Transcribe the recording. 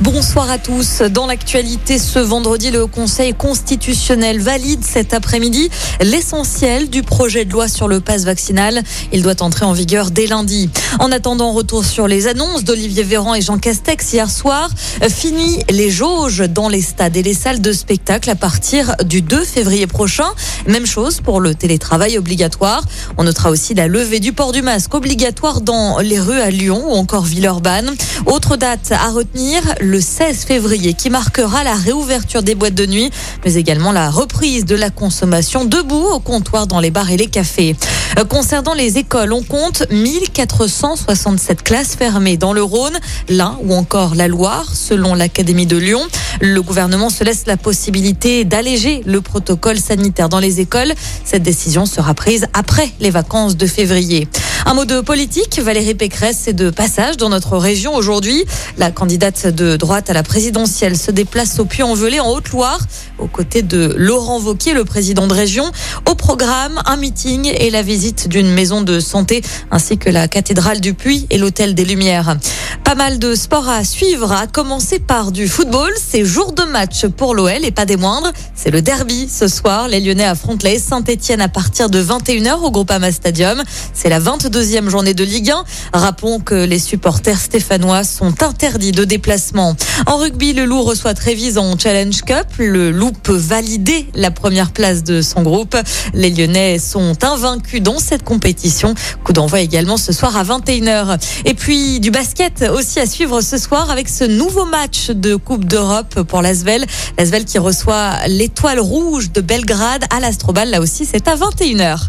Bonsoir à tous. Dans l'actualité, ce vendredi, le Conseil constitutionnel valide cet après-midi l'essentiel du projet de loi sur le passe vaccinal. Il doit entrer en vigueur dès lundi. En attendant, retour sur les annonces d'Olivier Véran et Jean Castex hier soir. Fini les jauges dans les stades et les salles de spectacle à partir du 2 février prochain. Même chose pour le télétravail obligatoire. On notera aussi la levée du port du masque obligatoire dans les rues à Lyon ou encore Villeurbanne. Autre date à retenir, 16 février qui marquera la réouverture des boîtes de nuit, mais également la reprise de la consommation debout au comptoir dans les bars et les cafés. Euh, concernant les écoles, on compte 1467 classes fermées dans le Rhône, l'Ain ou encore la Loire, selon l'Académie de Lyon. Le gouvernement se laisse la possibilité d'alléger le protocole sanitaire dans les écoles. Cette décision sera prise après les vacances de février. Un mot de politique, Valérie Pécresse est de passage dans notre région aujourd'hui. La candidate de droite à la présidentielle se déplace au Puy-en-Velay en Haute-Loire, aux côtés de Laurent Vauquier, le président de région. Au programme, un meeting et la visite d'une maison de santé, ainsi que la cathédrale du Puy et l'hôtel des Lumières. Pas mal de sports à suivre, à commencer par du football. C'est jour de match pour l'OL et pas des moindres. C'est le derby ce soir. Les Lyonnais affrontent les Saint-Etienne à partir de 21h au Groupama Stadium. C'est la 22e journée de Ligue 1. Rappelons que les supporters stéphanois sont interdits de déplacement. En rugby, le Loup reçoit Trévise en Challenge Cup. Le Loup peut valider la première place de son groupe. Les Lyonnais sont invaincus dans cette compétition. Coup d'envoi également ce soir à 21h. Et puis du basket aussi à suivre ce soir avec ce nouveau match de Coupe d'Europe pour l'Asvel. L'Asvel qui reçoit l'étoile rouge de Belgrade à l'Astrobal. Là aussi, c'est à 21h.